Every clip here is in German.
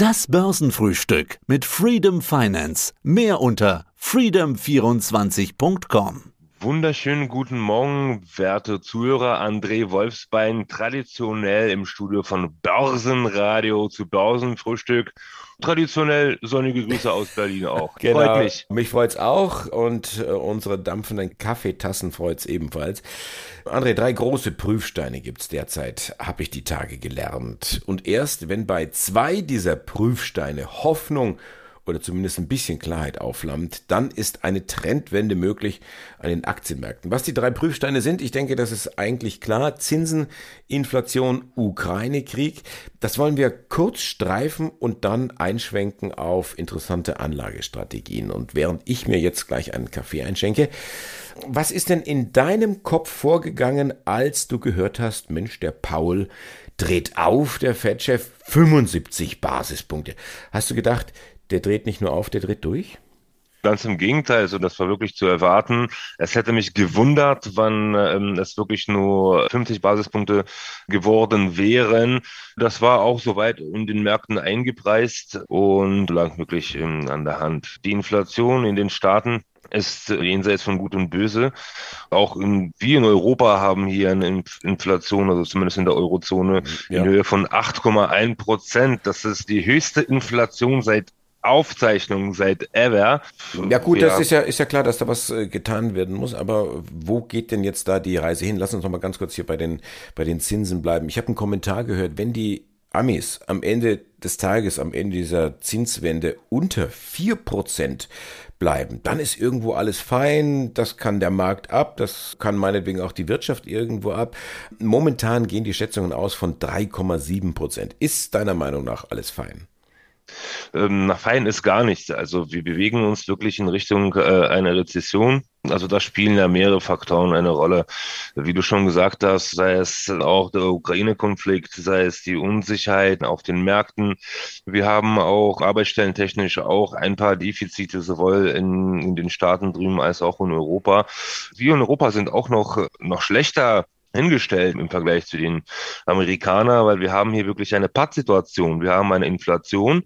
Das Börsenfrühstück mit Freedom Finance. Mehr unter freedom24.com. Wunderschönen guten Morgen, werte Zuhörer. André Wolfsbein, traditionell im Studio von Börsenradio zu Börsenfrühstück. Traditionell sonnige Grüße aus Berlin auch. Genau. Freut mich. Mich freut's auch und äh, unsere dampfenden Kaffeetassen freut's ebenfalls. André, drei große Prüfsteine gibt's derzeit, habe ich die Tage gelernt. Und erst wenn bei zwei dieser Prüfsteine Hoffnung oder zumindest ein bisschen Klarheit aufflammt, dann ist eine Trendwende möglich an den Aktienmärkten. Was die drei Prüfsteine sind, ich denke, das ist eigentlich klar. Zinsen, Inflation, Ukraine-Krieg. Das wollen wir kurz streifen und dann einschwenken auf interessante Anlagestrategien. Und während ich mir jetzt gleich einen Kaffee einschenke, was ist denn in deinem Kopf vorgegangen, als du gehört hast, Mensch, der Paul dreht auf, der Fettchef, 75 Basispunkte. Hast du gedacht, der dreht nicht nur auf, der dreht durch? Ganz im Gegenteil, also das war wirklich zu erwarten. Es hätte mich gewundert, wann ähm, es wirklich nur 50 Basispunkte geworden wären. Das war auch soweit in den Märkten eingepreist und lag wirklich ähm, an der Hand. Die Inflation in den Staaten ist jenseits von Gut und Böse. Auch in, wir in Europa haben hier eine Inflation, also zumindest in der Eurozone, ja. in Höhe von 8,1 Prozent. Das ist die höchste Inflation seit Aufzeichnung seit ever. Ja gut, ja. das ist ja, ist ja klar, dass da was äh, getan werden muss, aber wo geht denn jetzt da die Reise hin? Lass uns noch mal ganz kurz hier bei den, bei den Zinsen bleiben. Ich habe einen Kommentar gehört, wenn die Amis am Ende des Tages, am Ende dieser Zinswende unter vier Prozent bleiben, dann ist irgendwo alles fein, das kann der Markt ab, das kann meinetwegen auch die Wirtschaft irgendwo ab. Momentan gehen die Schätzungen aus von 3,7 Prozent. Ist deiner Meinung nach alles fein? Ähm, nach fein ist gar nichts. Also wir bewegen uns wirklich in Richtung äh, einer Rezession. Also da spielen ja mehrere Faktoren eine Rolle. Wie du schon gesagt hast, sei es auch der Ukraine-Konflikt, sei es die Unsicherheit auf den Märkten. Wir haben auch arbeitsstellentechnisch auch ein paar Defizite, sowohl in, in den Staaten drüben als auch in Europa. Wir in Europa sind auch noch, noch schlechter hingestellt im Vergleich zu den Amerikanern, weil wir haben hier wirklich eine Pattsituation. Wir haben eine Inflation,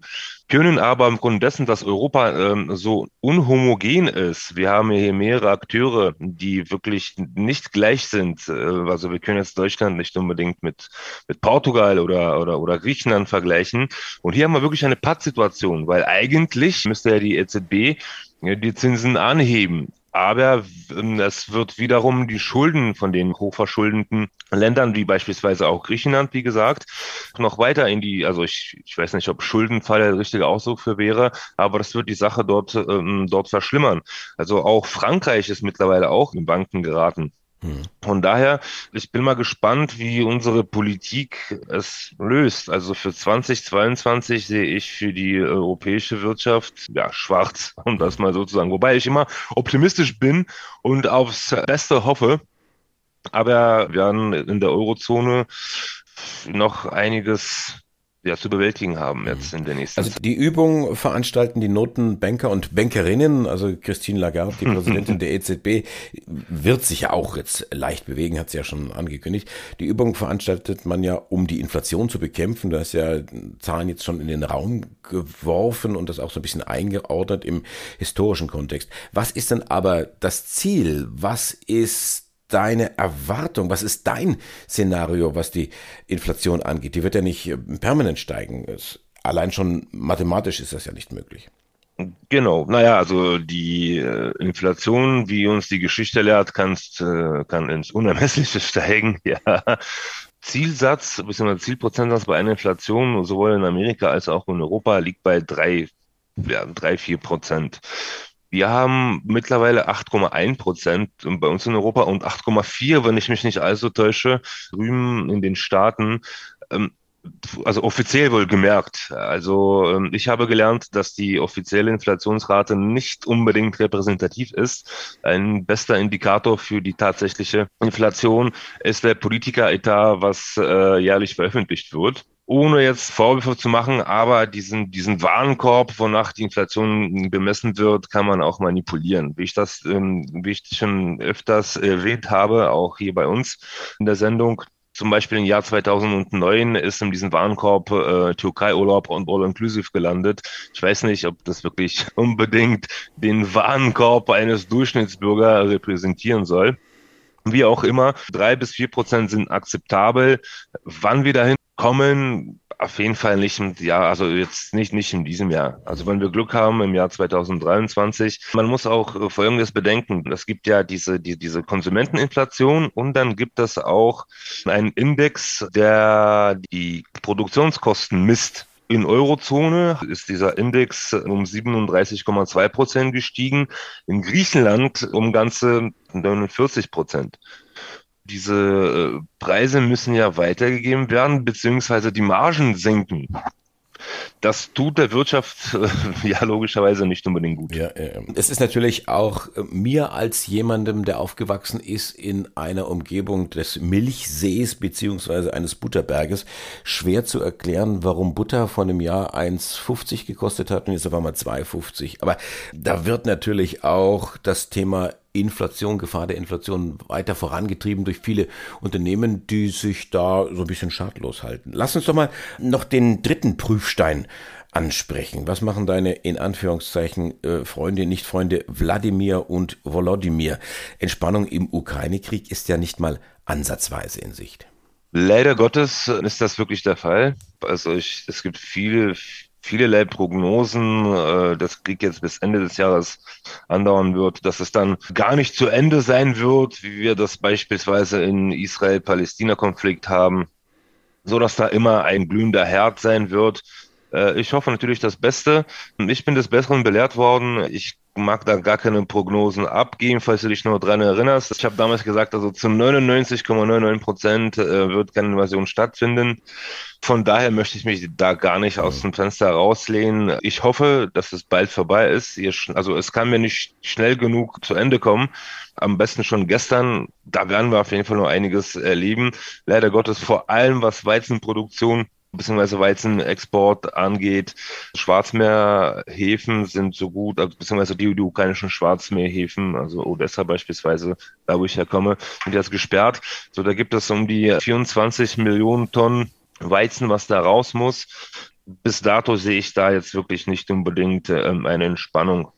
können aber im Grunde dessen, dass Europa ähm, so unhomogen ist, wir haben hier mehrere Akteure, die wirklich nicht gleich sind. Äh, also wir können jetzt Deutschland nicht unbedingt mit, mit Portugal oder, oder, oder Griechenland vergleichen. Und hier haben wir wirklich eine Pattsituation, weil eigentlich müsste ja die EZB die Zinsen anheben. Aber ähm, es wird wiederum die Schulden von den hochverschuldeten Ländern, wie beispielsweise auch Griechenland, wie gesagt, noch weiter in die, also ich, ich weiß nicht, ob Schuldenfall der richtige Ausdruck für wäre, aber das wird die Sache dort, ähm, dort verschlimmern. Also auch Frankreich ist mittlerweile auch in Banken geraten. Hm. Von daher, ich bin mal gespannt, wie unsere Politik es löst. Also für 2022 sehe ich für die europäische Wirtschaft ja schwarz, um das mal so zu sagen. Wobei ich immer optimistisch bin und aufs Beste hoffe. Aber wir werden in der Eurozone noch einiges ja, zu bewältigen haben jetzt in der nächsten Also die Übung veranstalten die Notenbanker und Bankerinnen, also Christine Lagarde, die Präsidentin der EZB, wird sich ja auch jetzt leicht bewegen, hat sie ja schon angekündigt. Die Übung veranstaltet man ja, um die Inflation zu bekämpfen. Du hast ja Zahlen jetzt schon in den Raum geworfen und das auch so ein bisschen eingeordnet im historischen Kontext. Was ist denn aber das Ziel? Was ist deine Erwartung? Was ist dein Szenario, was die Inflation angeht? Die wird ja nicht äh, permanent steigen. Es, allein schon mathematisch ist das ja nicht möglich. Genau, naja, also die äh, Inflation, wie uns die Geschichte lehrt, kannst, äh, kann ins Unermessliche steigen. Ja. Zielsatz, bzw. Zielprozentsatz bei einer Inflation, sowohl in Amerika als auch in Europa, liegt bei drei, ja, drei, vier Prozent. Wir haben mittlerweile 8,1 Prozent bei uns in Europa und 8,4, wenn ich mich nicht allzu täusche, drüben in den Staaten. Ähm, also offiziell wohl gemerkt. Also ähm, ich habe gelernt, dass die offizielle Inflationsrate nicht unbedingt repräsentativ ist. Ein bester Indikator für die tatsächliche Inflation ist der Politikeretat, was äh, jährlich veröffentlicht wird ohne jetzt Vorwürfe zu machen, aber diesen, diesen Warenkorb, wonach die Inflation bemessen wird, kann man auch manipulieren. Wie ich das, ähm, wie ich schon öfters erwähnt habe, auch hier bei uns in der Sendung, zum Beispiel im Jahr 2009 ist in diesem Warenkorb äh, Türkei-Urlaub und All-Inclusive gelandet. Ich weiß nicht, ob das wirklich unbedingt den Warenkorb eines Durchschnittsbürger repräsentieren soll. Wie auch immer, drei bis vier Prozent sind akzeptabel. Wann wir dahin kommen, auf jeden Fall nicht im Jahr, also jetzt nicht, nicht in diesem Jahr. Also wenn wir Glück haben im Jahr 2023. Man muss auch äh, Folgendes bedenken. Es gibt ja diese, die, diese Konsumenteninflation und dann gibt es auch einen Index, der die Produktionskosten misst. In Eurozone ist dieser Index um 37,2 Prozent gestiegen, in Griechenland um ganze 49 Prozent diese äh, Preise müssen ja weitergegeben werden, beziehungsweise die Margen sinken. Das tut der Wirtschaft äh, ja logischerweise nicht unbedingt gut. Ja, äh, es ist natürlich auch äh, mir als jemandem, der aufgewachsen ist in einer Umgebung des Milchsees beziehungsweise eines Butterberges, schwer zu erklären, warum Butter von einem Jahr 1,50 gekostet hat und jetzt auf einmal 2,50. Aber da wird natürlich auch das Thema Inflation, Gefahr der Inflation weiter vorangetrieben durch viele Unternehmen, die sich da so ein bisschen schadlos halten. Lass uns doch mal noch den dritten Prüfstein ansprechen. Was machen deine in Anführungszeichen äh, Freunde, nicht Freunde Wladimir und Volodymyr? Entspannung im Ukraine-Krieg ist ja nicht mal ansatzweise in Sicht. Leider Gottes ist das wirklich der Fall. Also ich, es gibt viele, vielerlei Prognosen, äh, dass Krieg jetzt bis Ende des Jahres andauern wird, dass es dann gar nicht zu Ende sein wird, wie wir das beispielsweise in Israel-Palästina-Konflikt haben, so dass da immer ein glühender Herd sein wird. Äh, ich hoffe natürlich das Beste. Ich bin des Besseren belehrt worden. Ich mag da gar keine Prognosen abgeben, falls du dich nur dran erinnerst. Ich habe damals gesagt, also zu 99,99 Prozent äh, wird keine Invasion stattfinden. Von daher möchte ich mich da gar nicht aus dem Fenster rauslehnen. Ich hoffe, dass es bald vorbei ist. Also es kann mir nicht schnell genug zu Ende kommen. Am besten schon gestern. Da werden wir auf jeden Fall noch einiges erleben. Leider Gottes vor allem was Weizenproduktion beziehungsweise Weizenexport angeht. Schwarzmeerhäfen sind so gut, also beziehungsweise die, die ukrainischen Schwarzmeerhäfen, also Odessa beispielsweise, da wo ich herkomme, sind jetzt gesperrt. So, da gibt es um die 24 Millionen Tonnen Weizen, was da raus muss. Bis dato sehe ich da jetzt wirklich nicht unbedingt ähm, eine Entspannung.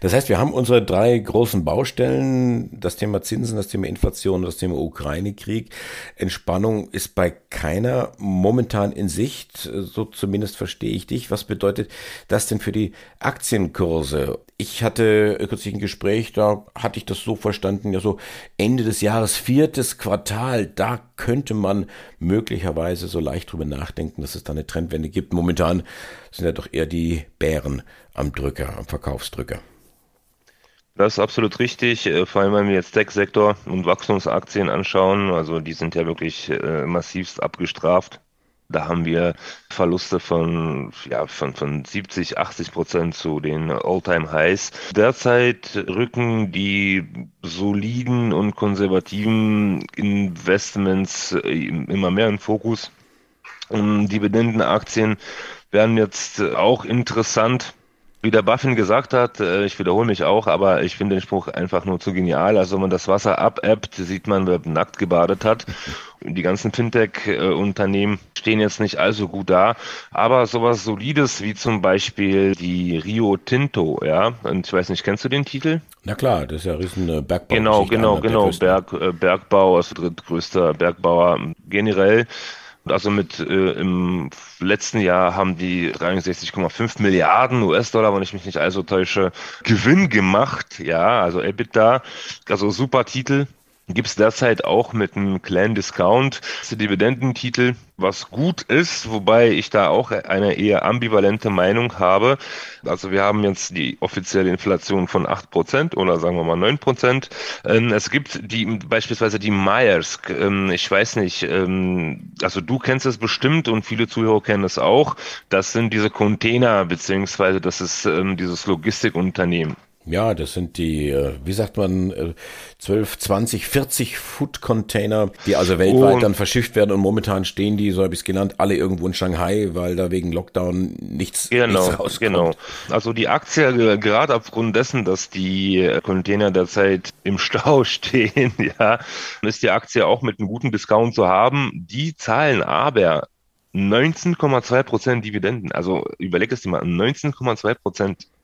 Das heißt, wir haben unsere drei großen Baustellen, das Thema Zinsen, das Thema Inflation, das Thema Ukraine-Krieg. Entspannung ist bei keiner momentan in Sicht, so zumindest verstehe ich dich. Was bedeutet das denn für die Aktienkurse? Ich hatte kürzlich ein Gespräch, da hatte ich das so verstanden, ja so Ende des Jahres, viertes Quartal, da könnte man möglicherweise so leicht drüber nachdenken, dass es da eine Trendwende gibt. Momentan sind ja doch eher die Bären am Drücker, am Verkaufsdrücker. Das ist absolut richtig, äh, vor allem wenn wir jetzt Tech-Sektor und Wachstumsaktien anschauen, also die sind ja wirklich äh, massivst abgestraft. Da haben wir Verluste von, ja, von, von 70, 80 Prozent zu den All-Time-Highs. Derzeit rücken die soliden und konservativen Investments äh, immer mehr in Fokus. Und Dividendenaktien werden jetzt auch interessant wie der Buffin gesagt hat, äh, ich wiederhole mich auch, aber ich finde den Spruch einfach nur zu genial. Also wenn man das Wasser abebbt, sieht man, wer nackt gebadet hat. Die ganzen Fintech-Unternehmen stehen jetzt nicht allzu gut da, aber sowas Solides wie zum Beispiel die Rio Tinto, ja, und ich weiß nicht, kennst du den Titel? Na klar, das ist ja riesen äh, Bergbau. Genau, genau, genau, Berg, äh, Bergbau, also drittgrößter Bergbauer generell also mit äh, im letzten Jahr haben die 63,5 Milliarden US-Dollar, wenn ich mich nicht also täusche, Gewinn gemacht. Ja, also EBITDA, also super Titel. Gibt es derzeit auch mit einem kleinen Discount Dividendentitel, was gut ist, wobei ich da auch eine eher ambivalente Meinung habe. Also wir haben jetzt die offizielle Inflation von 8% oder sagen wir mal 9%. Ähm, es gibt die beispielsweise die Myers. Ähm, ich weiß nicht, ähm, also du kennst es bestimmt und viele Zuhörer kennen es auch. Das sind diese Container beziehungsweise das ist dieses Logistikunternehmen. Ja, das sind die, äh, wie sagt man, 12, 20, 40 Food-Container, die also weltweit und dann verschifft werden und momentan stehen die, so habe ich es genannt, alle irgendwo in Shanghai, weil da wegen Lockdown nichts, genau, nichts rauskommt. Genau, also die Aktie, gerade aufgrund dessen, dass die Container derzeit im Stau stehen, ja, ist die Aktie auch mit einem guten Discount zu haben. Die zahlen aber 19,2 Prozent Dividenden. Also überleg es dir mal, 19,2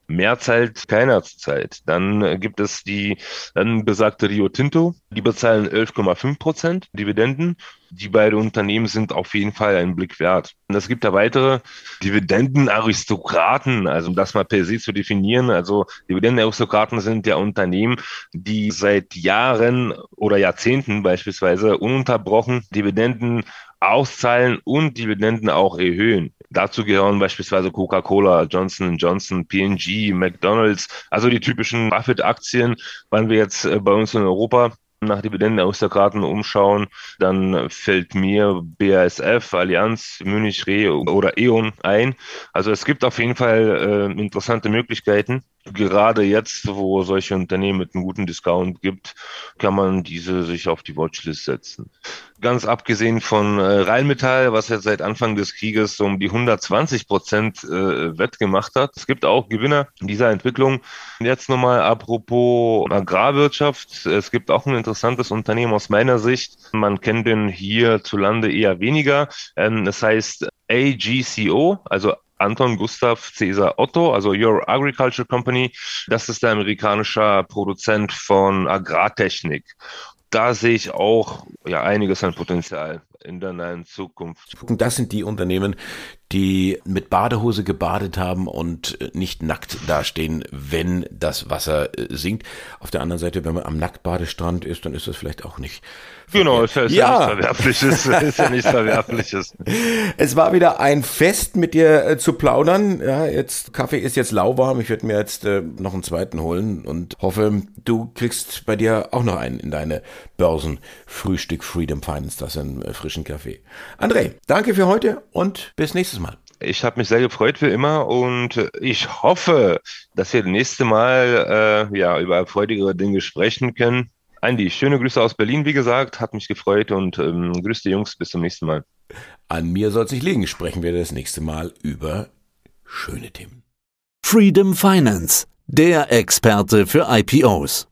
Mehr zahlt keiner zurzeit. Dann äh, gibt es die dann besagte Rio Tinto, die bezahlen 11,5 Prozent Dividenden. Die beiden Unternehmen sind auf jeden Fall einen Blick wert. Und es gibt da weitere Dividendenaristokraten, also um das mal per se zu definieren. Also Dividendenaristokraten sind ja Unternehmen, die seit Jahren oder Jahrzehnten beispielsweise ununterbrochen Dividenden auszahlen und Dividenden auch erhöhen. Dazu gehören beispielsweise Coca-Cola, Johnson Johnson, P&G, McDonald's, also die typischen Buffett-Aktien. Wenn wir jetzt äh, bei uns in Europa nach Dividendenaristokraten umschauen, dann fällt mir BASF, Allianz, Münich Re oder E.ON ein. Also es gibt auf jeden Fall äh, interessante Möglichkeiten gerade jetzt, wo solche Unternehmen mit einem guten Discount gibt, kann man diese sich auf die Watchlist setzen. Ganz abgesehen von äh, Rheinmetall, was jetzt seit Anfang des Krieges um die 120 Prozent äh, wettgemacht hat. Es gibt auch Gewinner dieser Entwicklung. Jetzt nochmal apropos Agrarwirtschaft. Es gibt auch ein interessantes Unternehmen aus meiner Sicht. Man kennt den hierzulande eher weniger. Ähm, das heißt AGCO, also Anton Gustav Cäsar Otto, also Your Agriculture Company. Das ist der amerikanische Produzent von Agrartechnik. Da sehe ich auch ja einiges an Potenzial in der nahen Zukunft. Das sind die Unternehmen, die mit Badehose gebadet haben und nicht nackt dastehen, wenn das Wasser äh, sinkt. Auf der anderen Seite, wenn man am Nacktbadestrand ist, dann ist das vielleicht auch nicht. Genau, ist ja, ist ja. nichts Verwerfliches. ist ja nichts Verwerfliches. Es war wieder ein Fest, mit dir äh, zu plaudern. Ja, jetzt Kaffee ist jetzt lauwarm. Ich werde mir jetzt äh, noch einen zweiten holen und hoffe, du kriegst bei dir auch noch einen in deine Börsenfrühstück Freedom Finance, das einen äh, frischen Kaffee. André, danke für heute und bis nächstes Mal. Ich habe mich sehr gefreut wie immer und ich hoffe, dass wir das nächste Mal äh, ja, über freudigere Dinge sprechen können. Andi, schöne Grüße aus Berlin, wie gesagt, hat mich gefreut und ähm, grüß die Jungs, bis zum nächsten Mal. An mir soll es nicht liegen, sprechen wir das nächste Mal über schöne Themen. Freedom Finance, der Experte für IPOs.